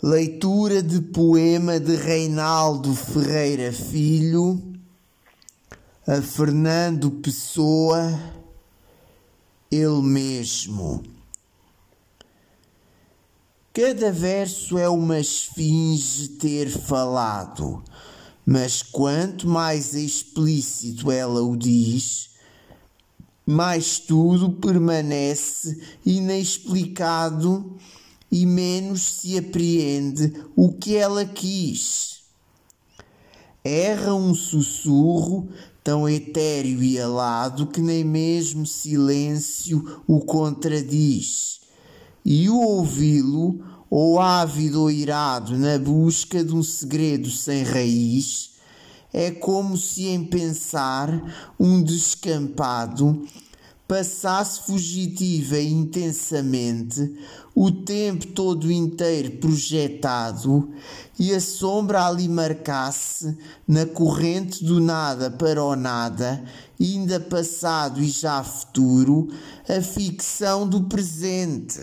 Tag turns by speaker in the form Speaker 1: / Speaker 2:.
Speaker 1: Leitura de poema de Reinaldo Ferreira Filho a Fernando Pessoa, ele mesmo. Cada verso é uma esfinge ter falado, mas quanto mais explícito ela o diz, mais tudo permanece inexplicado e menos se apreende o que ela quis. Erra um sussurro tão etéreo e alado que nem mesmo silêncio o contradiz, e o ouvi-lo, ou ávido ou irado na busca de um segredo sem raiz, é como se em pensar um descampado passasse fugitiva e intensamente, o tempo todo inteiro projetado, e a sombra ali marcasse, na corrente do nada para o nada, ainda passado e já futuro, a ficção do presente.